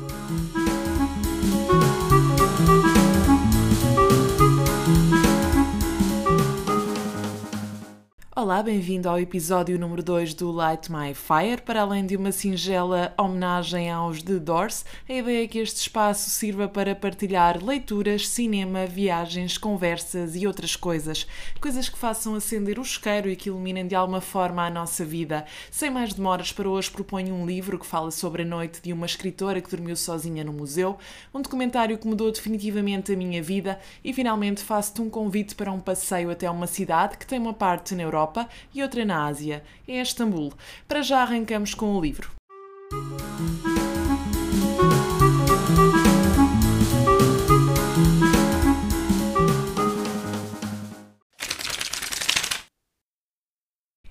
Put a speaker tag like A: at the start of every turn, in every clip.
A: Bye. Olá, bem-vindo ao episódio número 2 do Light My Fire. Para além de uma singela homenagem aos The Doors, a ideia é que este espaço sirva para partilhar leituras, cinema, viagens, conversas e outras coisas. Coisas que façam acender o isqueiro e que iluminem de alguma forma a nossa vida. Sem mais demoras, para hoje proponho um livro que fala sobre a noite de uma escritora que dormiu sozinha no museu, um documentário que mudou definitivamente a minha vida e finalmente faço-te um convite para um passeio até uma cidade que tem uma parte na Europa Europa e outra na Ásia, em Istambul. Para já arrancamos com o livro.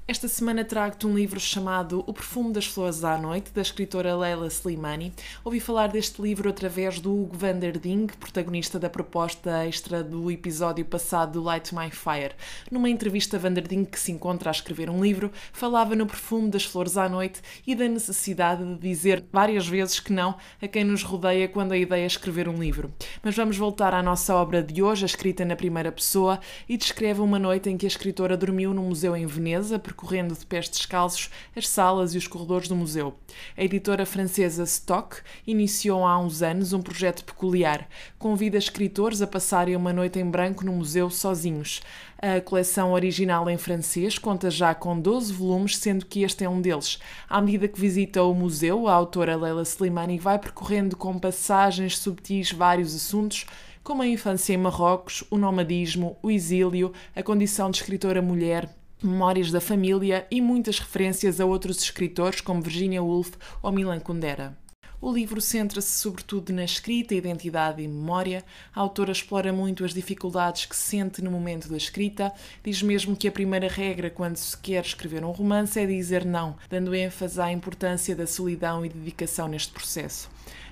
A: Esta semana trago-te um livro chamado O Perfume das Flores à Noite, da escritora Leila Slimani. Ouvi falar deste livro através do Hugo van der Ding, protagonista da proposta extra do episódio passado do Light My Fire. Numa entrevista, van der Ding, que se encontra a escrever um livro, falava no perfume das flores à noite e da necessidade de dizer várias vezes que não a quem nos rodeia quando a ideia é escrever um livro. Mas vamos voltar à nossa obra de hoje, escrita na primeira pessoa, e descreve uma noite em que a escritora dormiu num museu em Veneza, percorrendo de pés descalços as salas e os corredores do museu. A editora francesa Stock iniciou há uns anos um projeto peculiar. Convida escritores a passarem uma noite em branco no museu sozinhos. A coleção original em francês conta já com 12 volumes, sendo que este é um deles. À medida que visita o museu, a autora Leila Slimani vai percorrendo com passagens subtis vários assuntos, como a infância em Marrocos, o nomadismo, o exílio, a condição de escritora mulher, memórias da família e muitas referências a outros escritores como Virginia Woolf ou Milan Kundera. O livro centra-se sobretudo na escrita, identidade e memória. A autora explora muito as dificuldades que sente no momento da escrita. Diz mesmo que a primeira regra quando se quer escrever um romance é dizer não, dando ênfase à importância da solidão e dedicação neste processo.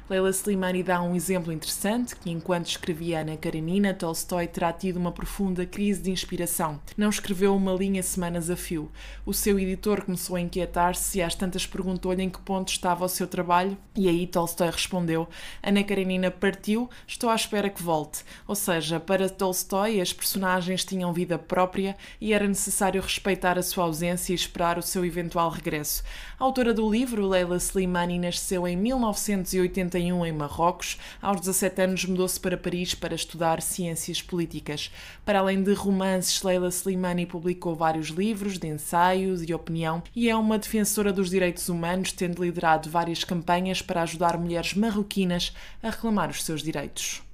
A: Leila Slimani dá um exemplo interessante que, enquanto escrevia Ana Karenina, Tolstói terá tido uma profunda crise de inspiração. Não escreveu uma linha semanas a fio. O seu editor começou a inquietar-se e às tantas perguntou-lhe em que ponto estava o seu trabalho e aí Tolstói respondeu Ana Karenina partiu, estou à espera que volte. Ou seja, para Tolstói as personagens tinham vida própria e era necessário respeitar a sua ausência e esperar o seu eventual regresso. A autora do livro, Leila Slimani, nasceu em 1980 em Marrocos. Aos 17 anos mudou-se para Paris para estudar ciências políticas. Para além de romances, Leila Slimani publicou vários livros de ensaios e opinião e é uma defensora dos direitos humanos, tendo liderado várias campanhas para ajudar mulheres marroquinas a reclamar os seus direitos.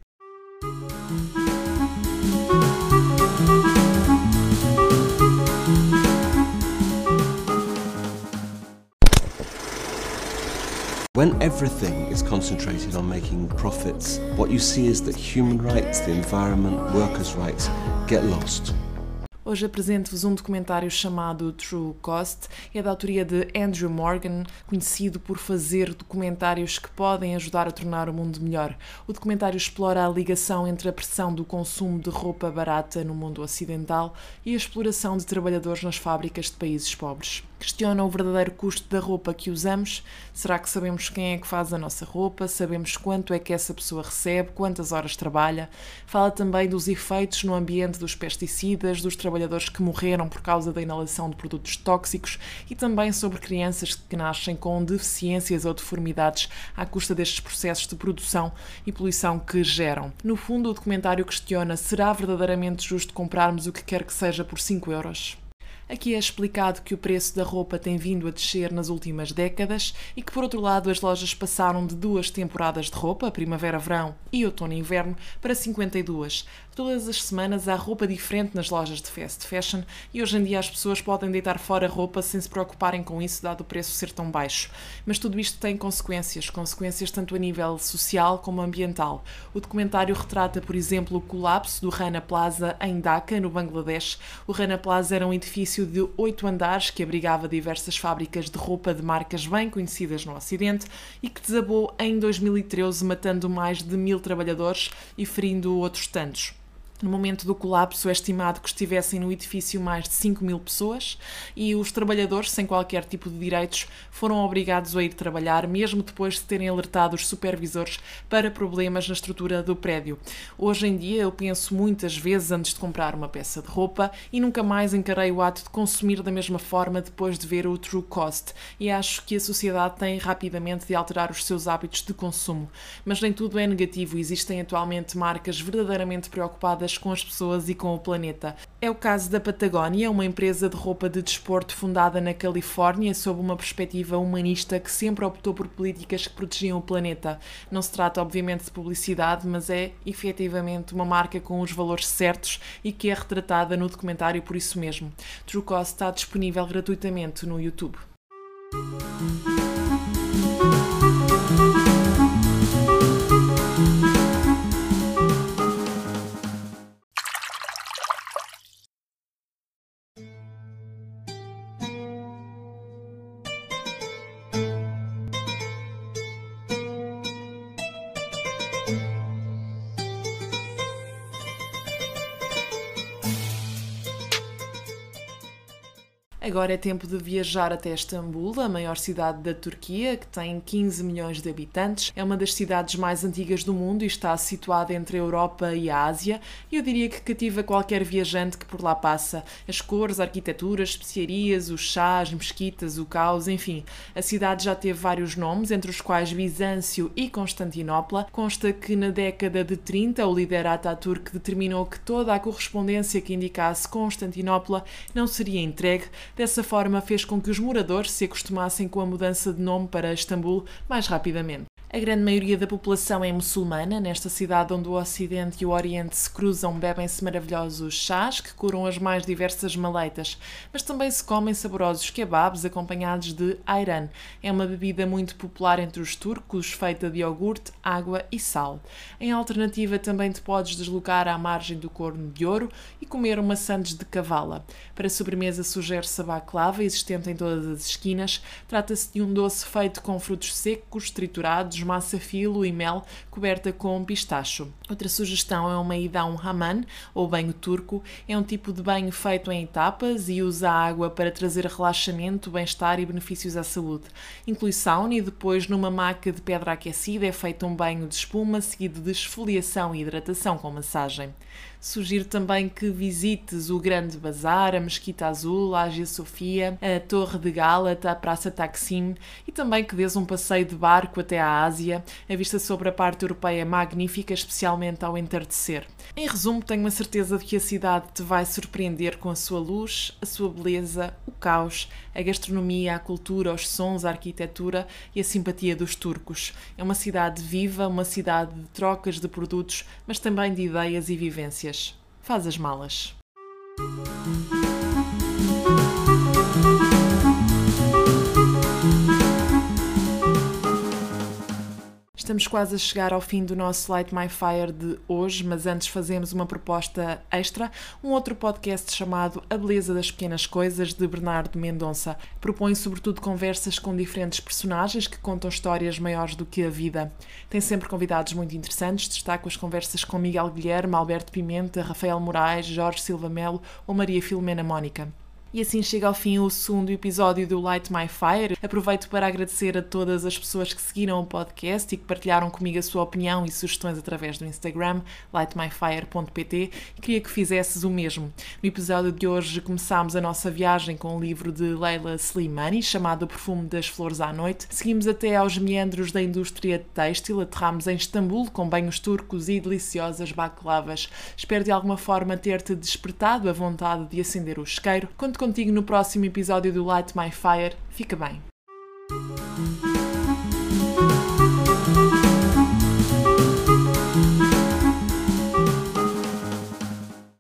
B: When everything is concentrated on making profits, what you see is that human rights, the environment, workers' rights get lost.
A: Hoje apresento-vos um documentário chamado True Cost. É da autoria de Andrew Morgan, conhecido por fazer documentários que podem ajudar a tornar o mundo melhor. O documentário explora a ligação entre a pressão do consumo de roupa barata no mundo ocidental e a exploração de trabalhadores nas fábricas de países pobres. Questiona o verdadeiro custo da roupa que usamos. Será que sabemos quem é que faz a nossa roupa? Sabemos quanto é que essa pessoa recebe? Quantas horas trabalha? Fala também dos efeitos no ambiente dos pesticidas, dos trabalhadores que morreram por causa da inalação de produtos tóxicos e também sobre crianças que nascem com deficiências ou deformidades à custa destes processos de produção e poluição que geram. No fundo, o documentário questiona: será verdadeiramente justo comprarmos o que quer que seja por 5 euros? Aqui é explicado que o preço da roupa tem vindo a descer nas últimas décadas e que, por outro lado, as lojas passaram de duas temporadas de roupa, primavera-verão e outono-inverno, para 52. Todas as semanas há roupa diferente nas lojas de fast fashion e hoje em dia as pessoas podem deitar fora roupa sem se preocuparem com isso, dado o preço ser tão baixo. Mas tudo isto tem consequências, consequências tanto a nível social como ambiental. O documentário retrata, por exemplo, o colapso do Rana Plaza em Dhaka, no Bangladesh. O Rana Plaza era um edifício de oito andares que abrigava diversas fábricas de roupa de marcas bem conhecidas no Ocidente e que desabou em 2013, matando mais de mil trabalhadores e ferindo outros tantos. No momento do colapso, é estimado que estivessem no edifício mais de 5 mil pessoas e os trabalhadores, sem qualquer tipo de direitos, foram obrigados a ir trabalhar, mesmo depois de terem alertado os supervisores para problemas na estrutura do prédio. Hoje em dia, eu penso muitas vezes antes de comprar uma peça de roupa e nunca mais encarei o ato de consumir da mesma forma depois de ver o True Cost. E acho que a sociedade tem rapidamente de alterar os seus hábitos de consumo. Mas nem tudo é negativo, existem atualmente marcas verdadeiramente preocupadas com as pessoas e com o planeta. É o caso da Patagónia, uma empresa de roupa de desporto fundada na Califórnia sob uma perspectiva humanista que sempre optou por políticas que protegiam o planeta. Não se trata, obviamente, de publicidade, mas é efetivamente uma marca com os valores certos e que é retratada no documentário por isso mesmo. True Cost está disponível gratuitamente no YouTube. Agora é tempo de viajar até Istambul, a maior cidade da Turquia, que tem 15 milhões de habitantes. É uma das cidades mais antigas do mundo e está situada entre a Europa e a Ásia. E eu diria que cativa qualquer viajante que por lá passa. As cores, a arquitetura, as especiarias, os chás, mesquitas, o caos, enfim. A cidade já teve vários nomes, entre os quais Bizâncio e Constantinopla. Consta que na década de 30 o líder Ataturk determinou que toda a correspondência que indicasse Constantinopla não seria entregue Dessa forma, fez com que os moradores se acostumassem com a mudança de nome para Istambul mais rapidamente. A grande maioria da população é muçulmana. Nesta cidade onde o Ocidente e o Oriente se cruzam, bebem-se maravilhosos chás que curam as mais diversas maleitas, mas também se comem saborosos kebabs acompanhados de ayran. É uma bebida muito popular entre os turcos, feita de iogurte, água e sal. Em alternativa, também te podes deslocar à margem do Corno de Ouro e comer uma sandes de cavala. Para sobremesa, sugere-se a baklava, existente em todas as esquinas. Trata-se de um doce feito com frutos secos, triturados, massa filo e mel coberta com pistacho. Outra sugestão é uma ida a um hammam, ou banho turco. É um tipo de banho feito em etapas e usa água para trazer relaxamento, bem-estar e benefícios à saúde. Inclui sauna e depois, numa maca de pedra aquecida, é feito um banho de espuma seguido de esfoliação e hidratação com massagem. Sugiro também que visites o Grande Bazar, a Mesquita Azul, a Ágia Sofia, a Torre de Gálata, a Praça Taksim e também que dês um passeio de barco até à Ásia. A vista sobre a parte europeia é magnífica, especialmente ao entardecer. Em resumo, tenho a certeza de que a cidade te vai surpreender com a sua luz, a sua beleza, o caos, a gastronomia, a cultura, os sons, a arquitetura e a simpatia dos turcos. É uma cidade viva, uma cidade de trocas de produtos, mas também de ideias e vivências. Faz as malas. Estamos quase a chegar ao fim do nosso Light My Fire de hoje, mas antes fazemos uma proposta extra, um outro podcast chamado A Beleza das Pequenas Coisas, de Bernardo Mendonça. Propõe sobretudo conversas com diferentes personagens que contam histórias maiores do que a vida. Tem sempre convidados muito interessantes, destaco as conversas com Miguel Guilherme, Alberto Pimenta, Rafael Moraes, Jorge Silva Melo ou Maria Filomena Mónica. E assim chega ao fim o segundo episódio do Light My Fire. Aproveito para agradecer a todas as pessoas que seguiram o podcast e que partilharam comigo a sua opinião e sugestões através do Instagram, lightmyfire.pt, e queria que fizesses o mesmo. No episódio de hoje começámos a nossa viagem com o livro de Leila Slimani, chamado O Perfume das Flores à Noite. Seguimos até aos meandros da indústria têxtil, aterramos em Istambul com banhos turcos e deliciosas baklavas. Espero de alguma forma ter-te despertado a vontade de acender o isqueiro. Conto contigo no próximo episódio do Light My Fire. Fica bem.